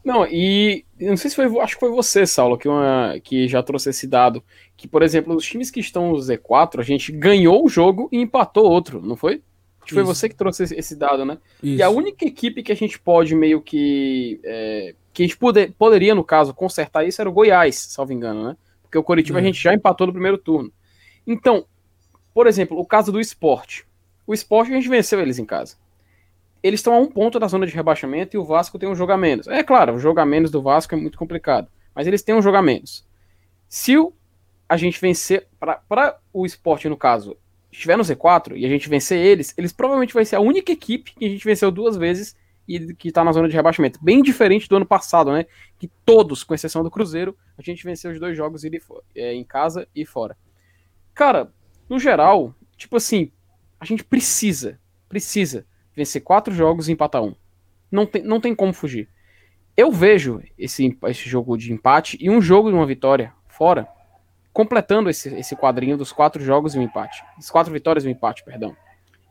Não, e não sei se foi, acho que foi você, Saulo, que, uma, que já trouxe esse dado. Que, por exemplo, os times que estão no Z4, a gente ganhou o jogo e empatou outro, não foi? Acho que foi você que trouxe esse dado, né? Isso. E a única equipe que a gente pode meio que é, que a gente poder, poderia, no caso, consertar isso era o Goiás, salvo engano, né? Porque o Coritiba a gente já empatou no primeiro turno. Então, por exemplo, o caso do esporte. O esporte a gente venceu eles em casa. Eles estão a um ponto da zona de rebaixamento e o Vasco tem um jogo a menos. É claro, o jogo a menos do Vasco é muito complicado. Mas eles têm um jogo a menos. Se o, a gente vencer, para o esporte, no caso, estiver no Z4 e a gente vencer eles, eles provavelmente vai ser a única equipe que a gente venceu duas vezes e que está na zona de rebaixamento. Bem diferente do ano passado, né? Que todos, com exceção do Cruzeiro, a gente venceu os dois jogos é, em casa e fora. Cara, no geral, tipo assim, a gente precisa, precisa vencer quatro jogos e empatar um. Não tem, não tem como fugir. Eu vejo esse, esse jogo de empate e um jogo e uma vitória fora, completando esse, esse quadrinho dos quatro jogos e um empate. As quatro vitórias e um empate, perdão.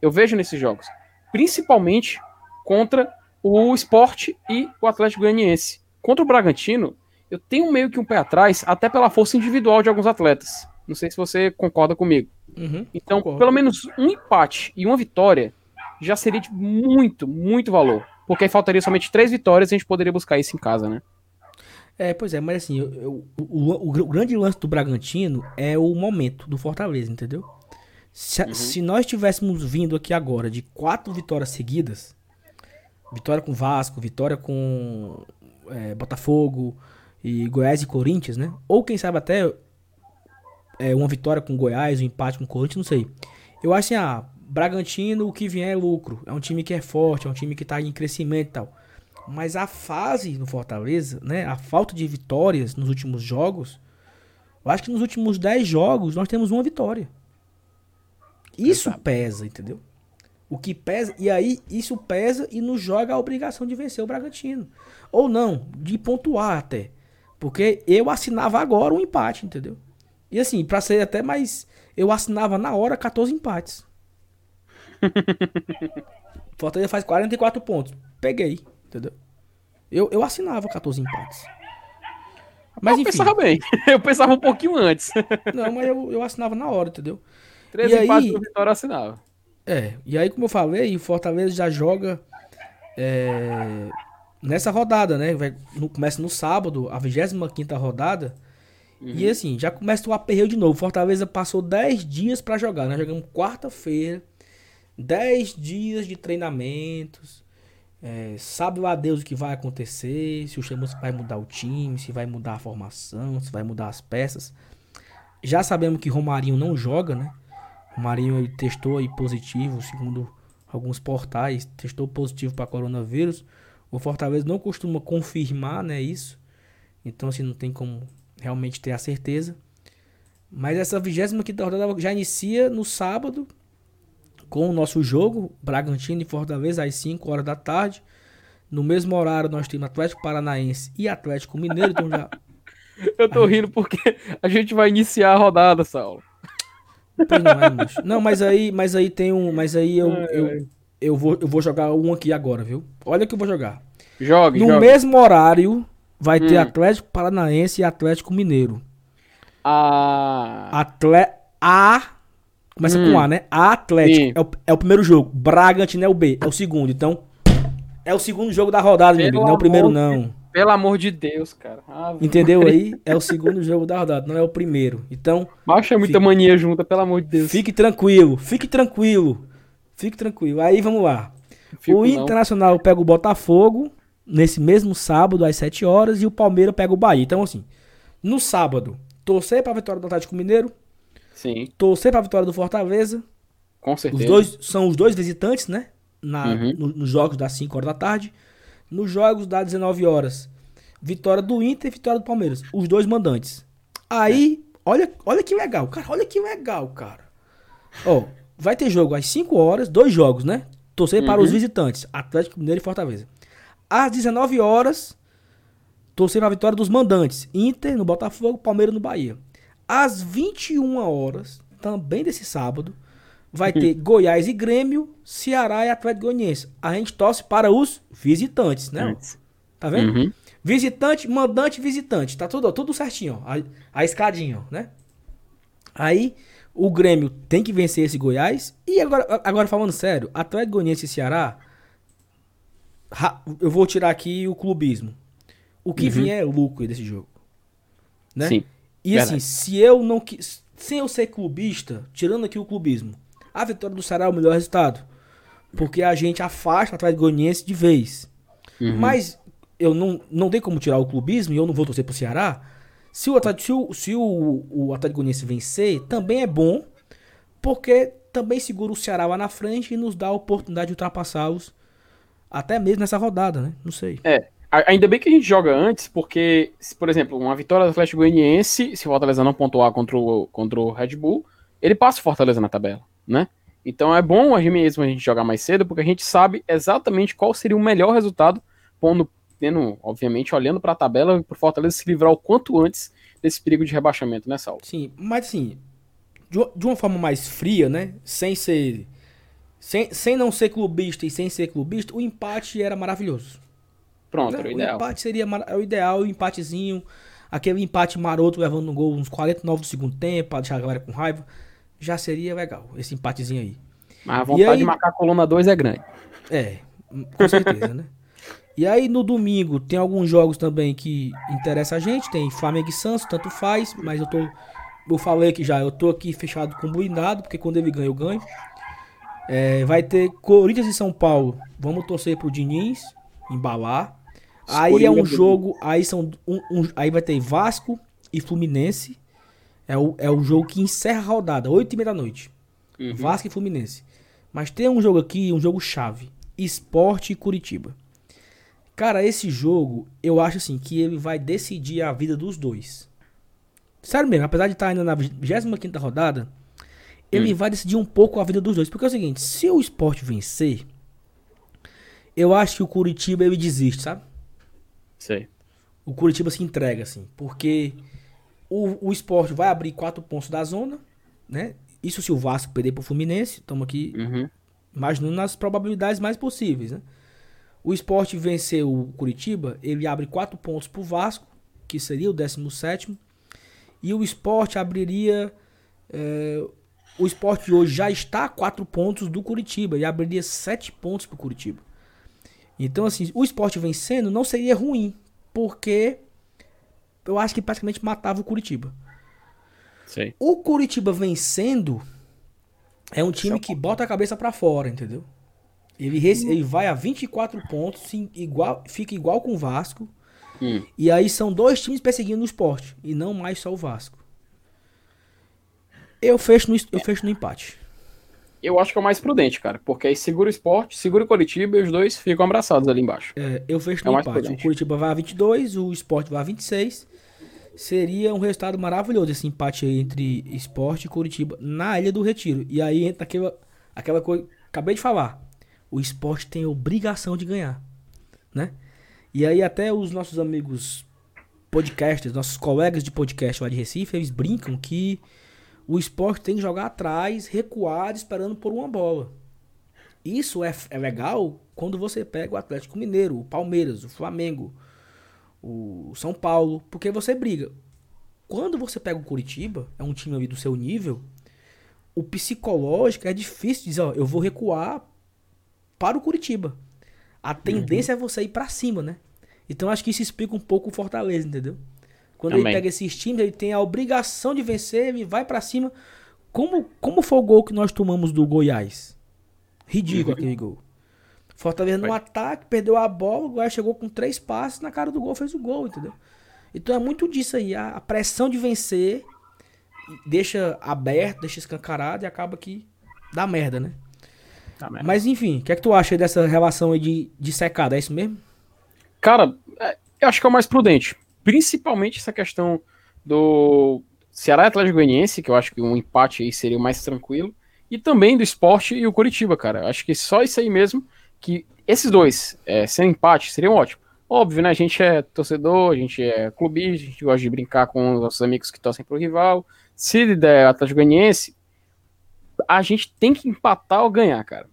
Eu vejo nesses jogos. Principalmente contra o esporte e o Atlético Goianiense. Contra o Bragantino, eu tenho meio que um pé atrás, até pela força individual de alguns atletas. Não sei se você concorda comigo. Uhum, então, concordo. pelo menos um empate e uma vitória já seria de muito, muito valor. Porque aí faltaria somente três vitórias e a gente poderia buscar isso em casa, né? É, pois é, mas assim, eu, eu, o, o, o, grande lance do Bragantino é o momento do Fortaleza, entendeu? Se, uhum. se nós tivéssemos vindo aqui agora de quatro vitórias seguidas, Vitória com Vasco, vitória com é, Botafogo e Goiás e Corinthians, né? Ou quem sabe até é, uma vitória com Goiás, um empate com Corinthians, não sei. Eu acho assim, ah, Bragantino, o que vier é lucro. É um time que é forte, é um time que tá em crescimento e tal. Mas a fase no Fortaleza, né? A falta de vitórias nos últimos jogos. Eu acho que nos últimos 10 jogos nós temos uma vitória. Isso pesa, entendeu? O que pesa, e aí isso pesa e nos joga a obrigação de vencer o Bragantino. Ou não, de pontuar até. Porque eu assinava agora um empate, entendeu? E assim, pra ser até mais. Eu assinava na hora 14 empates. Fortaleza faz 44 pontos. Peguei, entendeu? Eu, eu assinava 14 empates. Mas eu enfim. pensava bem. Eu pensava um pouquinho antes. Não, mas eu, eu assinava na hora, entendeu? 13 e empates aí, Vitória assinava. É, e aí como eu falei, o Fortaleza já joga é, nessa rodada, né? Vai, no, começa no sábado, a 25 rodada. Uhum. E assim, já começa o aperreio de novo. Fortaleza passou 10 dias para jogar, né? Jogamos quarta-feira. 10 dias de treinamentos. É, sabe lá Deus o que vai acontecer, se o Chamusca vai mudar o time, se vai mudar a formação, se vai mudar as peças. Já sabemos que Romarinho não joga, né? Romarinho ele testou aí positivo, segundo alguns portais, testou positivo para coronavírus. O Fortaleza não costuma confirmar, né, isso. Então assim não tem como realmente ter a certeza. Mas essa 25 rodada já inicia no sábado com o nosso jogo, Bragantino e Fortaleza, às 5 horas da tarde. No mesmo horário nós temos Atlético Paranaense e Atlético Mineiro, então já. Eu tô rindo porque a gente vai iniciar a rodada, Saulo. Pois não é, moço. Não, mas aí, mas aí tem um. Mas aí eu, eu, eu, vou, eu vou jogar um aqui agora, viu? Olha que eu vou jogar. Jogue, No jogue. mesmo horário vai ter Hum. Atlético Paranaense e Atlético Mineiro. Ah, Atle A. Começa Hum. com A, né? Atlético. É o, é o primeiro jogo. Bragantino é o B. É o segundo. Então. É o segundo jogo da rodada, meu amigo. Não é o primeiro, não. pelo amor de Deus, cara. Ah, Entendeu aí? É o segundo jogo da rodada, não é o primeiro. Então, Macho é muita mania junta, pelo amor de Deus. fique tranquilo. Fique tranquilo. Fique tranquilo. Aí vamos lá. Fico o não. Internacional pega o Botafogo nesse mesmo sábado às 7 horas e o Palmeiras pega o Bahia. Então, assim, no sábado, torcer pra vitória do Atlético Mineiro, Sim, torcer pra vitória do Fortaleza. com certeza. Os dois são os dois visitantes, né? Na, Uhum. no- nos jogos das 5 horas da tarde. Nos jogos das 19 horas, vitória do Inter e vitória do Palmeiras. Os dois mandantes. Aí, olha, olha que legal, cara. Olha que legal, cara. Ó, vai ter jogo às 5 horas, dois jogos, né? Torcer para os Uhum. visitantes, Atlético Mineiro e Fortaleza. Às 19 horas, torcer para a vitória dos mandantes, Inter no Botafogo, Palmeiras no Bahia. Às 21 horas, também desse sábado, vai ter Goiás e Grêmio, Ceará e Atlético Goianiense. A gente torce para os visitantes, né? Tá vendo? Uhum. Visitante, mandante, visitante. Tá tudo, ó, tudo certinho, ó. A, a escadinha, ó, né? Aí o Grêmio tem que vencer esse Goiás. E agora, agora falando sério, Atlético Goianiense e Ceará, eu vou tirar aqui o clubismo. O que Uhum. vier é lucro desse jogo. Né? Sim. E verdade. assim, se eu não quis, sem eu ser clubista, tirando aqui o clubismo, a vitória do Ceará é o melhor resultado. Porque a gente afasta o Atlético Goianiense de vez. Uhum. Mas eu não, não tem como tirar o clubismo e eu não vou torcer pro Ceará. Se o Atlético, se o, se o, o Atlético Goianiense vencer, também é bom, porque também segura o Ceará lá na frente e nos dá a oportunidade de ultrapassá-los até mesmo nessa rodada, né? Não sei. É, ainda bem que a gente joga antes, porque, se, por exemplo, uma vitória do Atlético Goianiense, se o Fortaleza não pontuar contra o, contra o Red Bull, ele passa o Fortaleza na tabela, né? Então é bom a gente mesmo a gente jogar mais cedo, porque a gente sabe exatamente qual seria o melhor resultado, pondo, tendo, obviamente, olhando para a tabela, para o Fortaleza se livrar o quanto antes desse perigo de rebaixamento, né, Saulo? Sim, mas assim, de uma forma mais fria, né? Sem ser. Sem, sem não ser clubista e sem ser clubista, o empate era maravilhoso. Pronto, era o o ideal. empate seria é o ideal, o empatezinho, aquele empate maroto levando um gol uns 49 do segundo tempo, pra deixar a galera com raiva. Já seria legal, esse empatezinho aí. Mas a vontade aí- de marcar a coluna 2 é grande. É, com certeza, né? E aí no domingo tem alguns jogos também que interessa a gente, tem Flamengo e Santos, tanto faz, mas eu tô eu falei aqui já, eu tô aqui fechado com o blindado, porque quando ele ganha eu ganho. É, vai ter Corinthians e São Paulo. Vamos torcer pro Diniz embalar. Aí é um jogo, aí são um, um- aí vai ter Vasco e Fluminense. É o, é o jogo que encerra a rodada, 8 e meia da noite. Uhum. Vasco e Fluminense. Mas tem um jogo aqui, um jogo chave. Esporte e Curitiba. Cara, esse jogo, eu acho assim, que ele vai decidir a vida dos dois. Sério mesmo, apesar de estar ainda na 25ª rodada, ele vai decidir um pouco a vida dos dois. Porque é o seguinte, se o esporte vencer, eu acho que o Curitiba ele desiste, sabe? Sei. o Curitiba se entrega, assim, porque o, o esporte vai abrir quatro pontos da zona, né? Isso se o Vasco perder pro Fluminense, estamos aqui Uhum. imaginando nas probabilidades mais possíveis, né? O esporte vencer o Curitiba, ele abre quatro pontos pro Vasco, que seria o 17 e o esporte abriria. é, o esporte hoje já está a quatro pontos do Curitiba e abriria sete pontos pro Curitiba. Então, assim, o esporte vencendo não seria ruim, porque eu acho que praticamente matava o Curitiba. Sei. O Curitiba vencendo é um time que bota a cabeça pra fora, entendeu? Ele, ele vai a 24 pontos, sim, igual, fica igual com o Vasco. Hum. E aí são dois times perseguindo o esporte. E não mais só o Vasco. Eu fecho no, eu fecho no empate. Eu acho que é o mais prudente, cara, porque aí segura o esporte, segura o Curitiba e os dois ficam abraçados ali embaixo. É, eu fecho É no o mais empate. O. Curitiba vai a 22, o esporte vai a 26. Seria um resultado maravilhoso esse empate aí entre esporte e Curitiba na Ilha do Retiro. E aí entra aquela, aquela coisa. Acabei de falar. O esporte tem obrigação de ganhar. Né? E aí até os nossos amigos podcasters, nossos colegas de podcast lá de Recife, eles brincam que o esporte tem que jogar atrás, recuado, esperando por uma bola. Isso é, é legal quando você pega o Atlético Mineiro, o Palmeiras, o Flamengo, o São Paulo, porque você briga. Quando você pega o Curitiba, é um time ali do seu nível, o psicológico é difícil dizer, ó, eu vou recuar para o Curitiba. A tendência é você ir para cima, né? Então acho que isso explica um pouco o Fortaleza, entendeu? Quando ele pega esses times, ele tem a obrigação de vencer, ele vai para cima. Como, como foi o gol que nós tomamos do Goiás? Ridículo aquele gol. Fortaleza no ataque, perdeu a bola, o Goiás chegou com três passes, na cara do gol fez o gol, entendeu? Então é muito disso aí, a, pressão de vencer deixa aberto, deixa escancarado e acaba que dá merda, né? Tá, merda. Mas enfim, o que é que tu acha aí dessa relação aí de, de secada? É isso mesmo? Cara, é, eu acho que é o mais prudente. Principalmente essa questão do Ceará e Atlético Goianiense, que eu acho que um empate aí seria o mais tranquilo. E também do esporte e o Curitiba, cara. Acho que só isso aí mesmo, que esses dois, é, sem empate, seriam ótimo. Óbvio, né? A gente é torcedor, a gente é clubista, a gente gosta de brincar com os nossos amigos que torcem pro rival. Se der Atlético Goianiense, a gente tem que empatar ou ganhar, cara.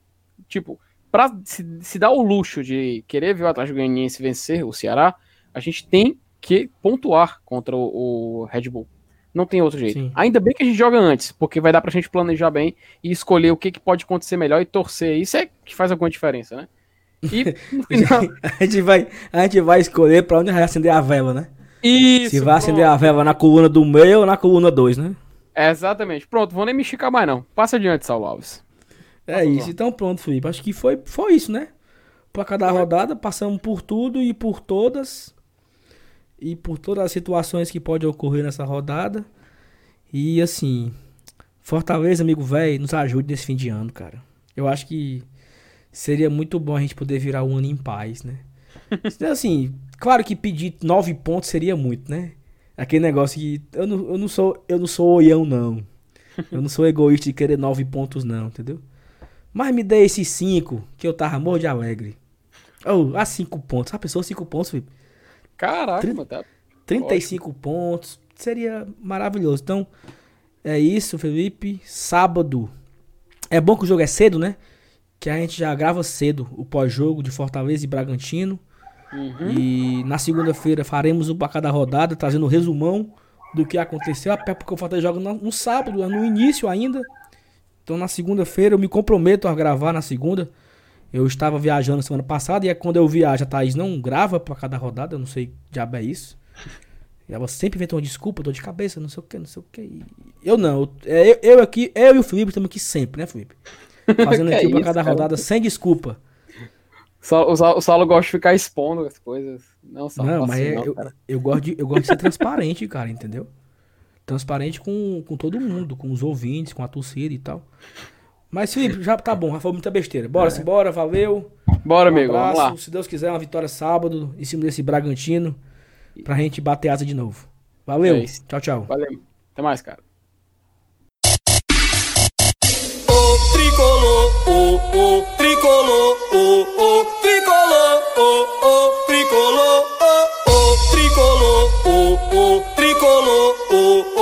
Tipo, pra se, se dar o luxo de querer ver o Atlético Goianiense vencer o Ceará, a gente tem que pontuar contra o, o Red Bull. Não tem outro jeito. Sim. Ainda bem que a gente joga antes, porque vai dar pra gente planejar bem e escolher o que, que pode acontecer melhor e torcer. Isso é que faz alguma diferença, né? E no final. a, gente vai, a gente vai escolher pra onde vai acender a vela, né? Isso, Se vai acender pronto. a vela na coluna do meio ou na coluna 2, né? É, exatamente. Pronto, vou nem me esticar mais, não. Passa adiante, Saulo Alves. É isso. lá. Então pronto, Felipe. Acho que foi, foi isso, né? Pra cada rodada, passamos por tudo e por todas. E por todas as situações que podem ocorrer nessa rodada. E assim, Fortaleza, amigo velho, nos ajude nesse fim de ano, cara. Eu acho que seria muito bom a gente poder virar um ano em paz, né? Então, assim, claro que pedir nove pontos seria muito, né? Aquele negócio que eu não, eu não sou eu não sou oião, não. Eu não sou egoísta de querer nove pontos, não, entendeu? Mas me dê esses cinco, que eu tava morro de alegre. Oh, a cinco pontos. A pessoa cinco pontos, Felipe. Caraca, Trin- mano, tá 35 pontos. Seria maravilhoso. Então, é isso, Felipe. Sábado. É bom que o jogo é cedo, né? Que a gente já grava cedo o pós-jogo de Fortaleza e Bragantino. Uhum. E na segunda-feira faremos o placar da rodada, trazendo o resumão do que aconteceu. Até porque o Fortaleza joga no, no sábado, é no início ainda. Então na segunda-feira eu me comprometo a gravar na segunda. Eu estava viajando semana passada e é quando eu viajo, a Thaís não grava pra cada rodada, eu não sei que diabo é isso. Ela sempre inventa uma desculpa, dor de cabeça, não sei o que, não sei o que. Eu não, eu, é, eu, eu aqui, eu e o Felipe estamos aqui sempre, né, Felipe? Fazendo aqui pra isso, cada cara? rodada sem desculpa. O Saulo, o Saulo gosta de ficar expondo as coisas. Não, Saulo, Não, mas assim, é- não, eu, eu, gosto de, eu gosto de ser transparente, cara, entendeu? Transparente com, com todo mundo, com os ouvintes, com a torcida e tal. Mas, Felipe, já tá bom, já foi muita besteira. Bora, simbora, valeu. Bora, Um amigo, vamos abraço. lá. Se Deus quiser, uma vitória sábado em cima desse Bragantino pra gente bater asa de novo. Valeu. É tchau, tchau. Valeu. Até mais, cara. o tricolor, o, o tricolor, o, o tricolor, o, o tricolor, o, o tricolor, o, o